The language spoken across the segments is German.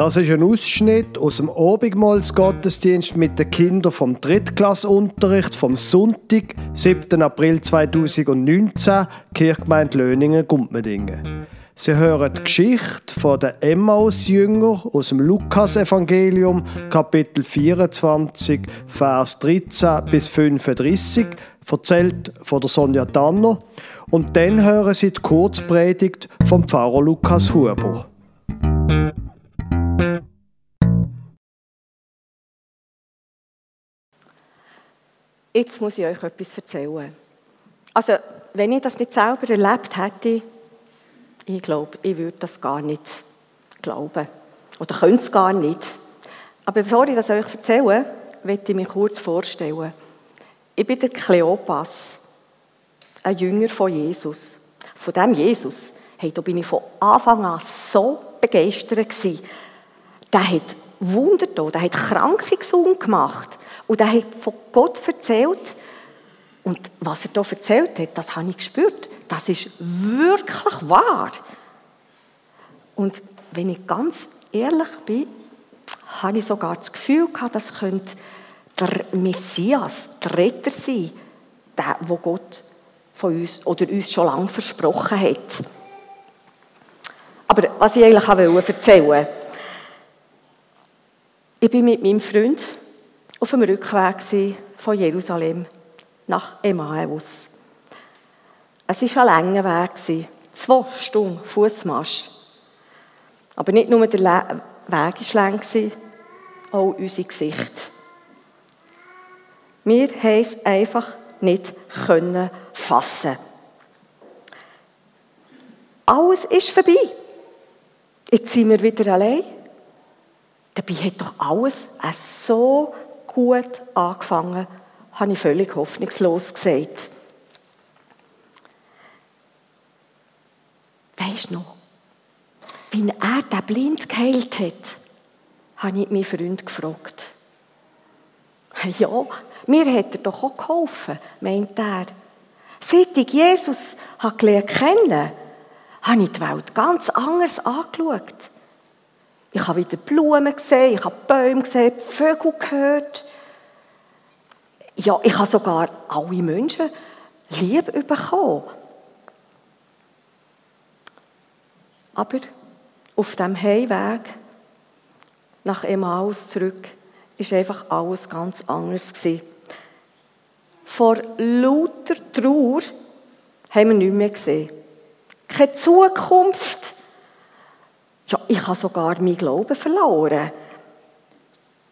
Das ist ein Ausschnitt aus dem Abendmahlsgottesdienst mit den Kindern vom Drittklassunterricht vom Sonntag, 7. April 2019, Kirchgemeinde Löningen-Gumpmedingen. Sie hören die Geschichte von den Emmaus-Jünger aus dem Lukas-Evangelium, Kapitel 24, Vers 13 bis 35, erzählt von der Sonja Danner. Und dann hören Sie die Kurzpredigt vom Pfarrer Lukas Huber. Jetzt muss ich euch etwas erzählen. Also, wenn ich das nicht selber erlebt hätte, ich glaube, ich würde das gar nicht glauben. Oder könnte es gar nicht. Aber bevor ich das euch erzähle, möchte ich mich kurz vorstellen. Ich bin der Kleopas, ein Jünger von Jesus. Von dem Jesus, hey, da bin ich von Anfang an so begeistert gewesen. Der hat Wunder da, der hat Kranke gesund gemacht. Und er hat von Gott erzählt. Und was er da erzählt hat, das habe ich gespürt. Das ist wirklich wahr. Und wenn ich ganz ehrlich bin, habe ich sogar das Gefühl gehabt, das könnte der Messias, der Retter sein, der, wo Gott von uns oder uns schon lange versprochen hat. Aber was ich eigentlich erzählen wollte, ich bin mit meinem Freund auf dem Rückweg von Jerusalem nach Emmaus. Es war ein langer Weg, zwei Stunden Fußmarsch. Aber nicht nur der Weg war lang, auch unser Gesicht. Wir haben es einfach nicht können fassen. Alles ist vorbei. Jetzt sind wir wieder allein. Dabei hat doch alles so gut angefangen, habe ich völlig hoffnungslos gesagt. Weisst du noch, wie er den Blind geheilt hat, habe ich meinen Freund gefragt. Ja, mir hat er doch auch geholfen, meint er. Seit ich Jesus gelernt kennen habe ich die Welt ganz anders angeschaut. Ich habe wieder Blumen gesehen, ich habe Bäume gesehen, Vögel gehört. Ja, ich habe sogar alle Menschen lieb bekommen. Aber auf dem Heimweg nach Emmaus zurück ist einfach alles ganz anders gewesen. Vor lauter Trauer haben wir nichts mehr gesehen. Keine Zukunft, ja, ich habe sogar meinen Glauben verloren.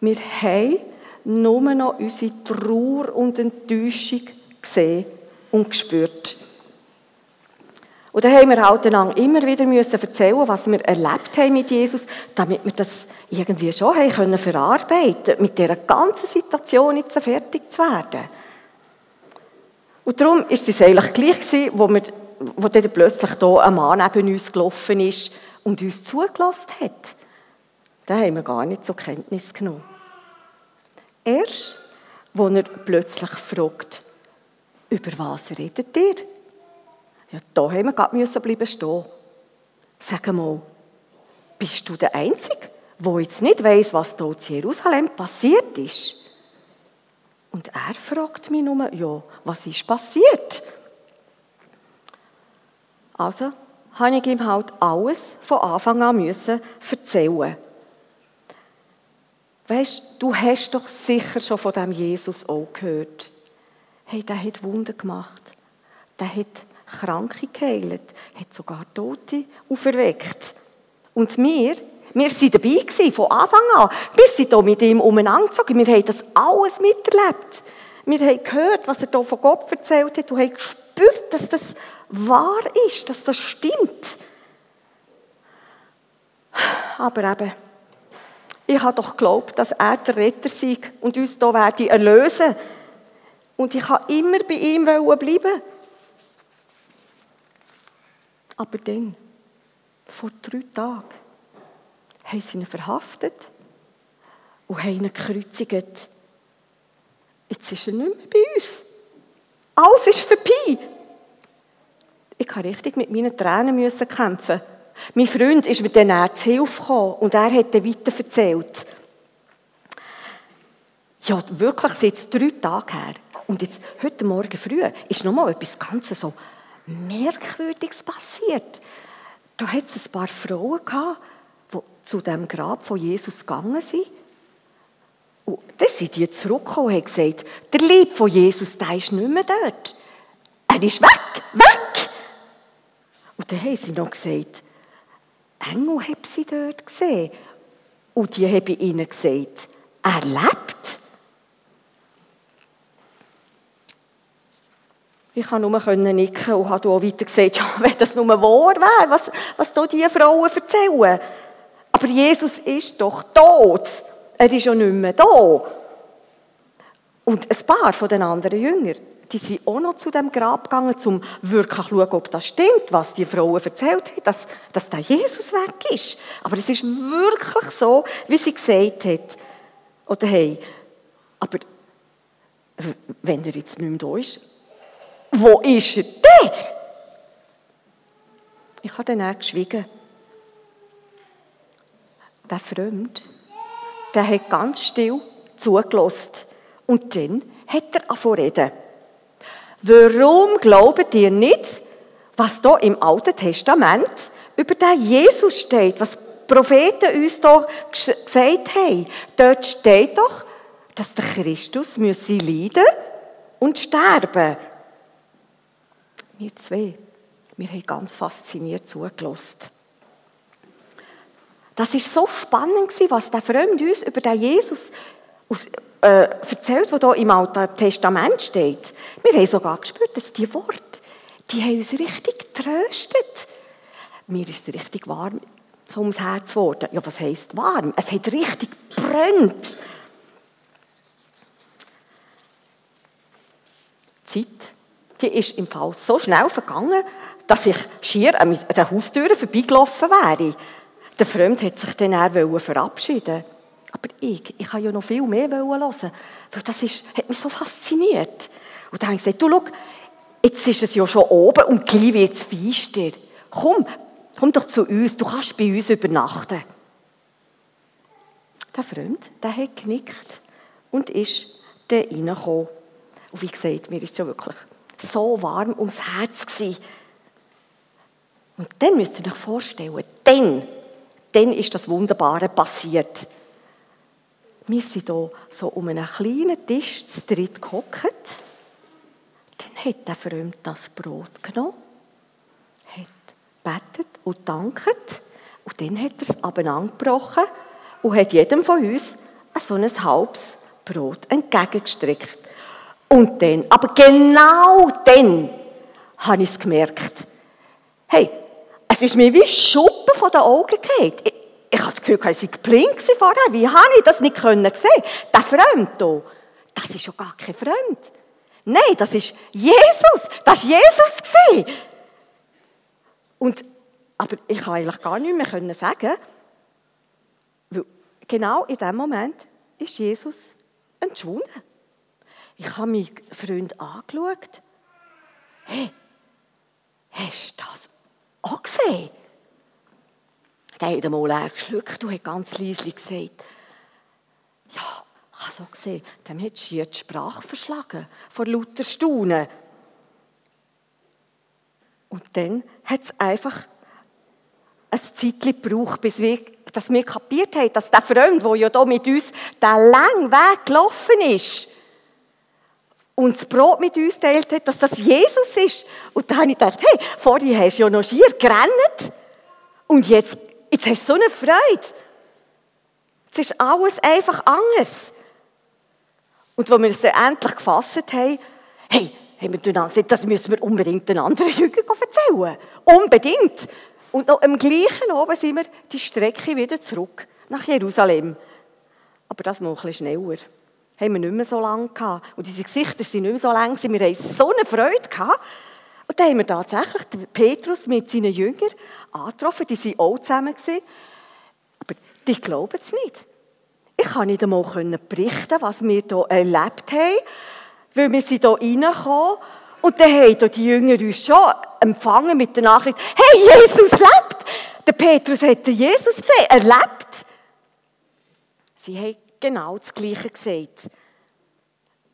Wir haben nur noch unsere Trauer und Enttäuschung gesehen und gespürt. Und dann haben wir halt immer wieder müssen erzählen, was wir erlebt haben mit Jesus, damit wir das irgendwie schon haben können verarbeiten, mit dieser ganzen Situation jetzt fertig zu werden. Und darum ist es eigentlich gleich gewesen, wo, wir, wo dann plötzlich hier ein Mann neben uns gelaufen ist und uns zugelassen hat, den haben wir gar nicht zur Kenntnis genommen. Erst, wo er plötzlich fragt, über was redet ihr? Ja, da haben wir gerade müssen bleiben stehen. Sag mal, bist du der Einzige, der jetzt nicht weiß, was dort in Jerusalem passiert ist? Und er fragt mich nur, ja, was ist passiert? Also habe ich ihm halt alles von Anfang an müssen erzählen. Weißt, du hast doch sicher schon von dem Jesus auch gehört. Hey, der hat Wunder gemacht. Der hat Kranke geheilt, hat sogar Tote auferweckt. Und wir, wir waren dabei gewesen, von Anfang an. Wir sind hier mit ihm umeinander gezogen. Wir haben das alles miterlebt. Wir haben gehört, was er hier von Gott erzählt hat und haben gespürt, dass das wahr ist, dass das stimmt. Aber eben, ich habe doch geglaubt, dass er der Retter sei und uns hier werde erlösen. Und ich habe immer bei ihm bleiben. Aber dann, vor drei Tagen, haben sie ihn verhaftet und haben ihn gekreuzigt. Jetzt ist er nicht mehr bei uns. Alles ist vorbei. Ich habe richtig mit meinen Tränen müssen kämpfen. Mein Freund ist mir dann zu Hilfe und er hat dann weiter erzählt. Ja, wirklich, ist drei Tage her. Und jetzt, heute Morgen früh, ist noch mal etwas ganz so Merkwürdiges passiert. Da hat es ein paar Frauen gehabt, die zu dem Grab von Jesus gegangen sind. Und dann sind die zurückgekommen und haben gesagt, der Lieb von Jesus, der ist nicht mehr dort. Er ist weg, weg! Und dann haben sie noch gesagt, Engel haben sie dort gesehen. Und die haben ihnen gesagt, er lebt. Ich konnte nur nicken und habe auch weiter gesagt, ja, wenn das nur wahr wäre, was, was diese Frauen erzählen. Aber Jesus ist doch tot. Er ist ja nicht mehr da. Und ein paar von den anderen Jüngern, die sind auch noch zu dem Grab gegangen, um wirklich zu schauen, ob das stimmt, was die Frauen erzählt haben, dass, dass der Jesus weg ist. Aber es ist wirklich so, wie sie gesagt hat. Oder hey, aber wenn er jetzt nicht mehr da ist, wo ist er denn? Ich habe dann auch geschwiegen. Der Freund, der hat ganz still zugelassen. Und dann hat er angefangen reden. Warum glaubt ihr nicht, was da im Alten Testament über den Jesus steht, was die Propheten uns da gesagt haben? Dort steht doch, dass der Christus müsse leiden und sterben wir zwei, wir haben ganz fasziniert zugelassen. Das ist so spannend was der Freund uns über den Jesus aus, äh, erzählt, der hier im Alten Testament steht. Wir haben sogar gespürt, dass die Worte, die haben uns richtig getröstet. Mir ist es richtig warm so ums Herz geworden. Ja, was heisst warm? Es hat richtig brennt. Zeit die ist im Fall so schnell vergangen, dass ich schier an der Haustür vorbeigelaufen wäre. Der Freund hat sich dann auch verabschieden Aber ich, ich habe ja noch viel mehr hören, weil das ist, hat mich so fasziniert. Und dann habe ich gesagt, du, schau, jetzt ist es ja schon oben und gleich wird es feister. Komm, komm doch zu uns, du kannst bei uns übernachten. Der Freund, der hat genickt und ist dann reingekommen. Und wie gesagt, mir ist ja wirklich so warm ums Herz gewesen. Und dann müsst ihr euch vorstellen, dann, dann ist das Wunderbare passiert. Wir sind hier so um einen kleinen Tisch zu dritt gehockt. Dann hat der Freund das Brot genommen, hat betet und danket und dann hat er es abeinandergebrochen und hat jedem von uns so ein halbes Brot entgegengestreckt. Und dann, aber genau dann, habe ich es gemerkt. Hey, es ist mir wie Schuppen von den Augen gefallen. Ich, ich hatte das Gefühl, ich sei blind vorher. Wie habe ich das nicht sehen Der Freund hier, das ist ja gar kein Freund. Nein, das ist Jesus. Das war Jesus. Und, aber ich kann eigentlich gar nicht mehr sagen, weil genau in dem Moment ist Jesus entschwunden. Ich habe meinen Freund angeschaut. Hey, hast du das auch gesehen? Der hat einmal leer geschluckt und hat ganz leise gesagt, ja, ich habe auch gesehen. Dem hat schier die Sprache verschlagen, vor lauter Staunen. Und dann hat es einfach ein Zeitchen gebraucht, bis wir, dass wir kapiert haben, dass der Freund, der ja hier mit uns den langen Weg gelaufen ist, und das Brot mit uns teilt hat, dass das Jesus ist. Und da habe ich gedacht, hey, vorher hast du ja noch schier gerannt und jetzt, jetzt hast du so eine Freude. Jetzt ist alles einfach anders. Und als wir es dann endlich gefasst haben, hey, haben wir dann gesagt, das müssen wir unbedingt den anderen Jüngern erzählen. Unbedingt. Und noch am gleichen Abend sind wir die Strecke wieder zurück nach Jerusalem. Aber das mal ein schneller haben wir nicht mehr so lange gehabt. Und unsere Gesichter sind nicht mehr so lang. Wir haben so eine Freude gehabt. Und dann haben wir tatsächlich Petrus mit seinen Jüngern angetroffen. Die waren auch zusammen. Aber die glauben es nicht. Ich kann nicht einmal berichten, was wir hier erlebt haben, weil wir sind hier reingekommen und dann haben die Jünger uns schon empfangen mit der Nachricht, hey, Jesus lebt! der Petrus hat Jesus gesehen, erlebt. Sie haben genau das Gleiche gesagt.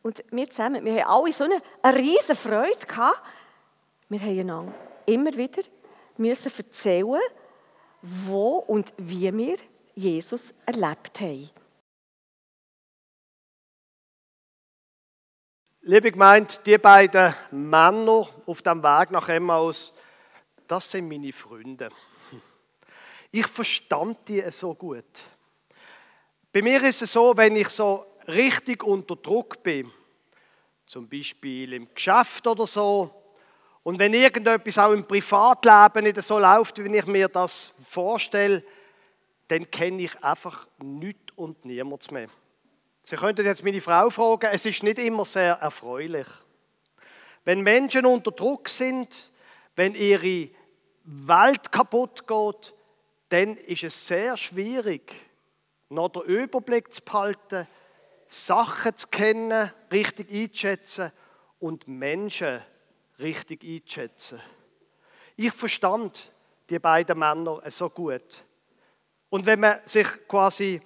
Und wir zusammen, wir haben alle so eine, eine riesige Freude gehabt. Wir haben einander immer wieder müssen erzählen, wo und wie wir Jesus erlebt haben. Liebe Gemeinde, die beiden Männer auf dem Weg nach Emmaus, das sind meine Freunde. Ich verstand die so gut. Bei mir ist es so, wenn ich so richtig unter Druck bin, zum Beispiel im Geschäft oder so, und wenn irgendetwas auch im Privatleben nicht so läuft, wie ich mir das vorstelle, dann kenne ich einfach nichts und niemanden mehr. Sie könnten jetzt meine Frau fragen, es ist nicht immer sehr erfreulich. Wenn Menschen unter Druck sind, wenn ihre Welt kaputt geht, dann ist es sehr schwierig, noch den Überblick zu behalten, Sachen zu kennen, richtig einzuschätzen und Menschen richtig einzuschätzen. Ich verstand die beiden Männer so gut. Und wenn man sich quasi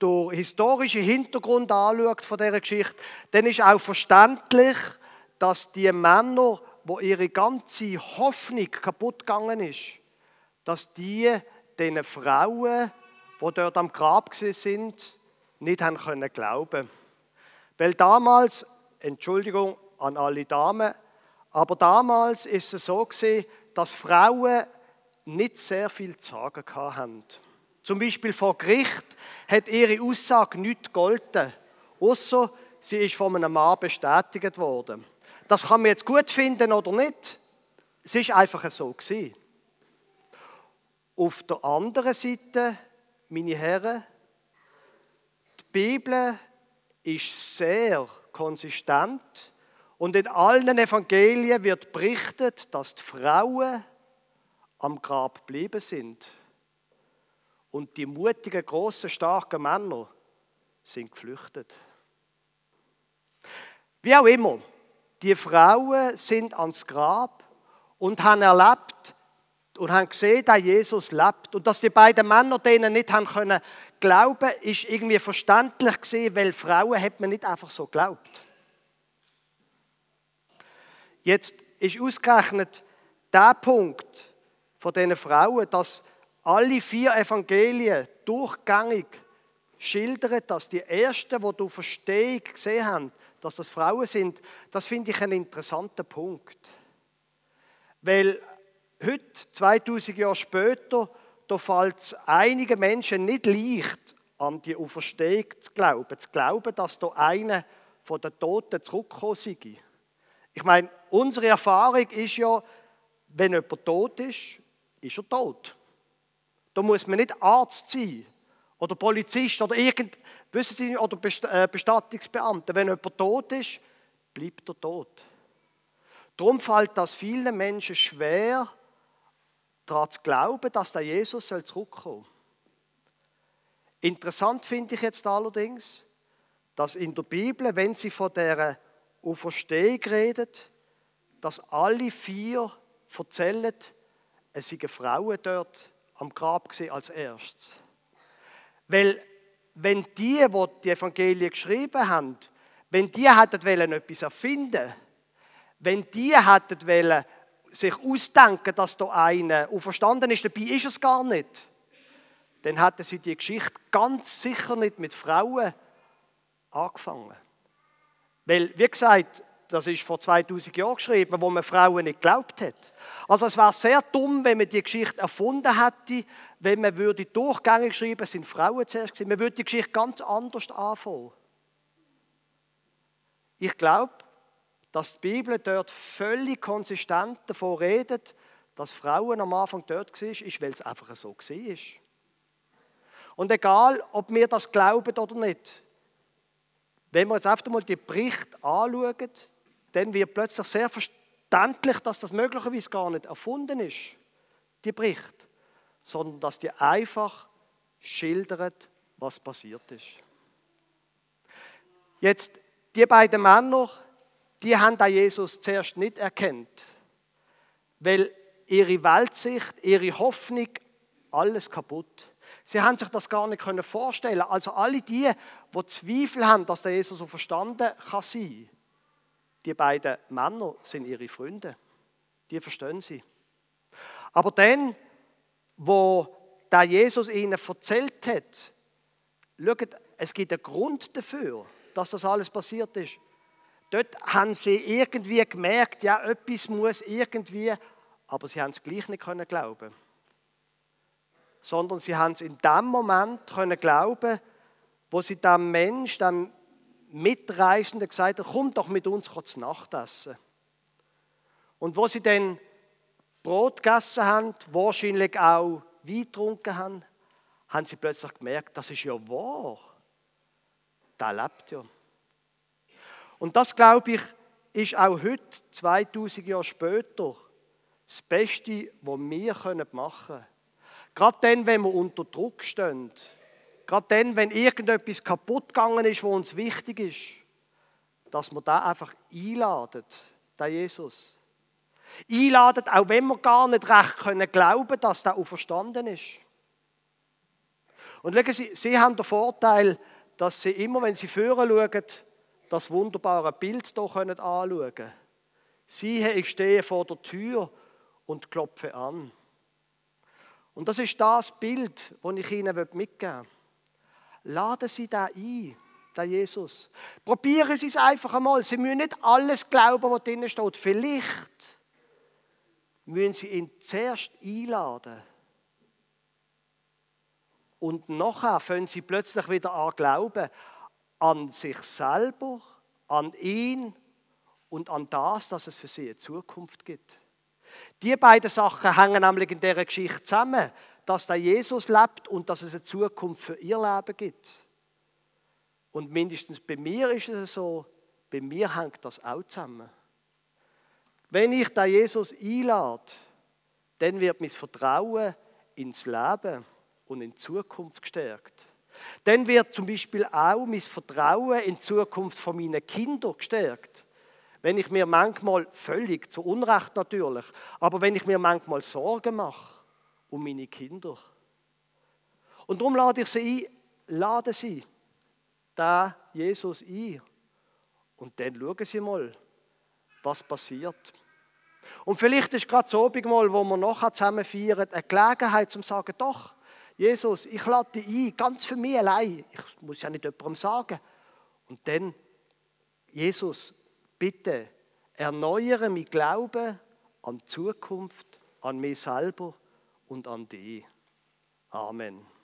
den historischen Hintergrund anschaut von dieser Geschichte, dann ist auch verständlich, dass die Männer, wo ihre ganze Hoffnung kaputt gegangen ist, dass die den Frauen, die dort am Grab sind, nicht haben können glauben. Weil damals, Entschuldigung an alle Damen, aber damals ist es so gewesen, dass Frauen nicht sehr viel zu sagen hatten. Zum Beispiel vor Gericht hat ihre Aussage nicht gegolten, außer sie ist von einem Mann bestätigt worden. Das kann man jetzt gut finden oder nicht. Es ist einfach so gewesen. Auf der anderen Seite, meine Herren, die Bibel ist sehr konsistent und in allen Evangelien wird berichtet, dass die Frauen am Grab geblieben sind. Und die mutigen, großen, starken Männer sind geflüchtet. Wie auch immer, die Frauen sind ans Grab und haben erlebt und haben gesehen, dass Jesus lebt. Und dass die beiden Männer denen nicht haben können glauben, ist irgendwie verständlich gewesen, weil Frauen hat man nicht einfach so glaubt. Jetzt ist ausgerechnet der Punkt von diesen Frauen, dass alle vier Evangelien durchgängig schildern, dass die ersten, die du Verstehung gesehen haben, dass das Frauen sind, das finde ich einen interessanten Punkt. Weil heute, 2000 Jahre später, da fällt es einigen Menschen nicht leicht, an die Auferstehung zu glauben. Zu glauben, dass da einer von den Toten zurückgekommen sei. Ich meine, unsere Erfahrung ist ja, wenn jemand tot ist, ist er tot. Da muss man nicht Arzt sein oder Polizist oder irgend, wissen Sie, oder äh, Bestattungsbeamter. Wenn jemand tot ist, bleibt er tot. Darum fällt das vielen Menschen schwer, daran zu glauben, dass der Jesus zurückkommen soll. Interessant finde ich jetzt allerdings, dass in der Bibel, wenn sie von der Auferstehung redet, dass alle vier erzählen, es seien Frauen dort am Grab als erstes. Weil, wenn die, die die Evangelien geschrieben haben, wenn die hätten etwas erfinden wenn die hätten wollen, sich ausdenken, dass da einer auferstanden ist, dabei ist es gar nicht, dann hätten sie die Geschichte ganz sicher nicht mit Frauen angefangen. Weil, wie gesagt, das ist vor 2000 Jahren geschrieben, wo man Frauen nicht geglaubt hat. Also es wäre sehr dumm, wenn man die Geschichte erfunden hätte, wenn man würde Durchgänge schreiben, es sind Frauen zuerst gewesen. Man würde die Geschichte ganz anders anfangen. Ich glaube, dass die Bibel dort völlig konsistent davon redet, dass Frauen am Anfang dort war, ist, weil es einfach so war. Und egal, ob wir das glauben oder nicht, wenn wir jetzt einfach mal die Berichte anschauen, dann wird plötzlich sehr verständlich, dass das möglicherweise gar nicht erfunden ist, die Bericht, sondern dass die einfach schildert, was passiert ist. Jetzt, die beiden Männer, die haben da Jesus zuerst nicht erkannt, weil ihre Weltsicht, ihre Hoffnung alles kaputt. Sie haben sich das gar nicht vorstellen Also alle die, die Zweifel haben, dass der Jesus so verstanden kann sein, die beiden Männer sind ihre Freunde. Die verstehen sie. Aber dann, wo der Jesus ihnen erzählt hat, schaut, es gibt einen Grund dafür, dass das alles passiert ist. Dort haben sie irgendwie gemerkt, ja, etwas muss irgendwie, aber sie haben es gleich nicht können glauben. Sondern sie haben es in dem Moment können glauben, wo sie dem Mensch, dem Mitreisenden gesagt haben, komm doch mit uns zu Nacht essen. Und wo sie dann Brot gegessen haben, wahrscheinlich auch Wein getrunken haben, haben sie plötzlich gemerkt, das ist ja wahr. Der lebt ja. Und das, glaube ich, ist auch heute, 2000 Jahre später, das Beste, was wir machen können. Gerade dann, wenn wir unter Druck stehen. Gerade dann, wenn irgendetwas kaputt gegangen ist, was uns wichtig ist. Dass wir da einfach einladen, der Jesus. Einladen, auch wenn wir gar nicht recht können glauben, dass der auferstanden ist. Und schauen Sie, Sie haben den Vorteil, dass Sie immer, wenn Sie führen schauen, das wunderbare Bild hier anschauen können. Siehe, ich stehe vor der Tür und klopfe an. Und das ist das Bild, das ich Ihnen mitgeben will. Laden Sie da ein, der Jesus. Probieren Sie es einfach einmal. Sie müssen nicht alles glauben, was drinnen steht. Vielleicht müssen Sie ihn zuerst einladen. Und nachher fangen Sie plötzlich wieder an glauben an sich selber, an ihn und an das, dass es für sie eine Zukunft gibt. Die beiden Sachen hängen nämlich in dieser Geschichte zusammen, dass der Jesus lebt und dass es eine Zukunft für ihr Leben gibt. Und mindestens bei mir ist es so, bei mir hängt das auch zusammen. Wenn ich den Jesus einlade, dann wird mein Vertrauen ins Leben und in die Zukunft gestärkt. Dann wird zum Beispiel auch mein Vertrauen in die Zukunft von meinen Kindern gestärkt. Wenn ich mir manchmal völlig zu Unrecht natürlich, aber wenn ich mir manchmal Sorgen mache um meine Kinder. Und darum lade ich sie ein, lade sie da Jesus ein. Und dann schauen sie mal, was passiert. Und vielleicht ist gerade so Abendmahl, wo wir nachher zusammen feiern, eine Gelegenheit zum sagen, doch, Jesus, ich lade dich ein, ganz für mich allein. Ich muss ja nicht jemandem sagen. Und dann, Jesus, bitte, erneuere mein Glauben an die Zukunft, an mich selber und an dich. Amen.